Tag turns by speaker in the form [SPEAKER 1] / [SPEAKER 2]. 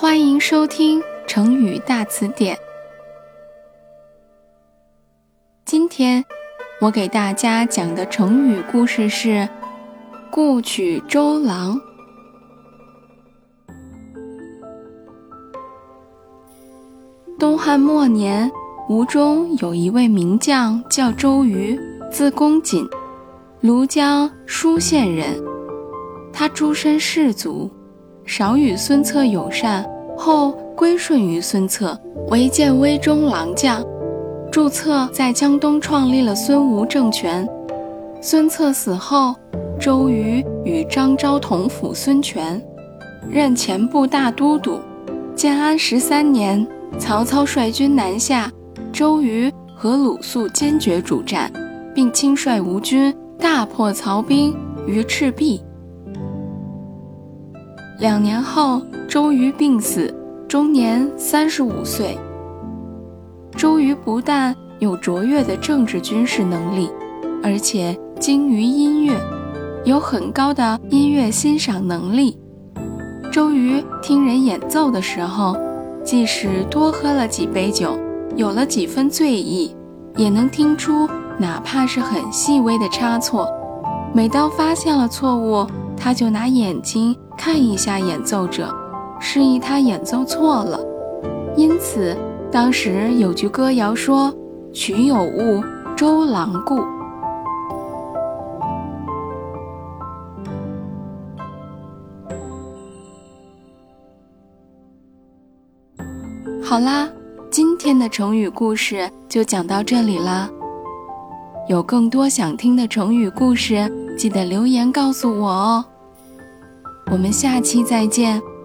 [SPEAKER 1] 欢迎收听成语大词典。今天我给大家讲的成语故事是“故取周郎”。东汉末年，吴中有一位名将叫周瑜，字公瑾，庐江舒县人。他出身士族，少与孙策友善，后归顺于孙策，为建威中郎将。祝策在江东创立了孙吴政权。孙策死后，周瑜与张昭同辅孙权，任前部大都督。建安十三年，曹操率军南下，周瑜和鲁肃坚决主战，并亲率吴军大破曹兵于赤壁。两年后，周瑜病死，终年三十五岁。周瑜不但有卓越的政治军事能力，而且精于音乐，有很高的音乐欣赏能力。周瑜听人演奏的时候，即使多喝了几杯酒，有了几分醉意，也能听出哪怕是很细微的差错。每当发现了错误，他就拿眼睛。看一下演奏者，示意他演奏错了。因此，当时有句歌谣说：“曲有误，周郎顾。”好啦，今天的成语故事就讲到这里啦。有更多想听的成语故事，记得留言告诉我哦。我们下期再见。